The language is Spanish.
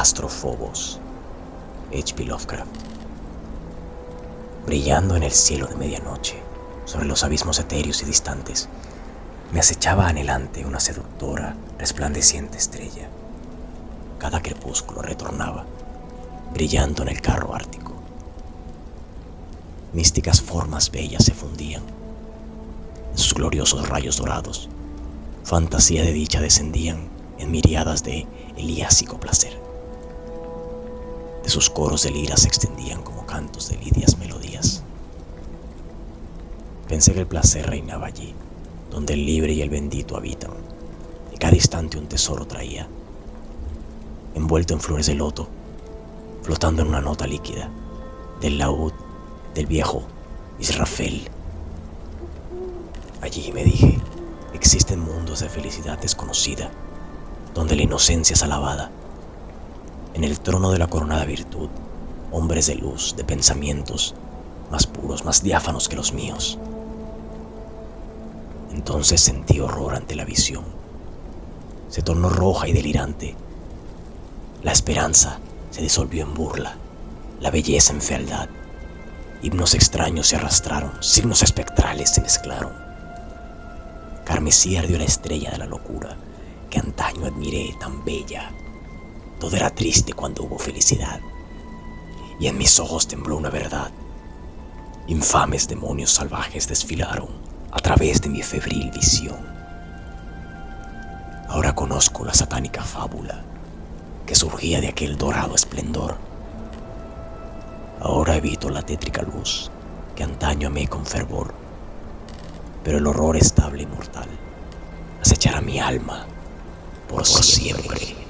Astrofobos, H.P. Lovecraft. Brillando en el cielo de medianoche, sobre los abismos etéreos y distantes, me acechaba anhelante una seductora, resplandeciente estrella. Cada crepúsculo retornaba, brillando en el carro ártico. Místicas formas bellas se fundían en sus gloriosos rayos dorados. Fantasía de dicha descendían en miriadas de eliásico placer. De sus coros de lira se extendían como cantos de lidias melodías. Pensé que el placer reinaba allí, donde el libre y el bendito habitan, y cada instante un tesoro traía, envuelto en flores de loto, flotando en una nota líquida, del laúd del viejo Israfel. Allí me dije, existen mundos de felicidad desconocida, donde la inocencia es alabada en el trono de la coronada virtud, hombres de luz, de pensamientos, más puros, más diáfanos que los míos. Entonces sentí horror ante la visión. Se tornó roja y delirante. La esperanza se disolvió en burla, la belleza en fealdad. Himnos extraños se arrastraron, signos espectrales se mezclaron. Carmesí ardió la estrella de la locura que antaño admiré tan bella todo era triste cuando hubo felicidad. Y en mis ojos tembló una verdad. Infames demonios salvajes desfilaron a través de mi febril visión. Ahora conozco la satánica fábula que surgía de aquel dorado esplendor. Ahora evito la tétrica luz que antaño amé con fervor, pero el horror estable y mortal acechará mi alma por, siempre.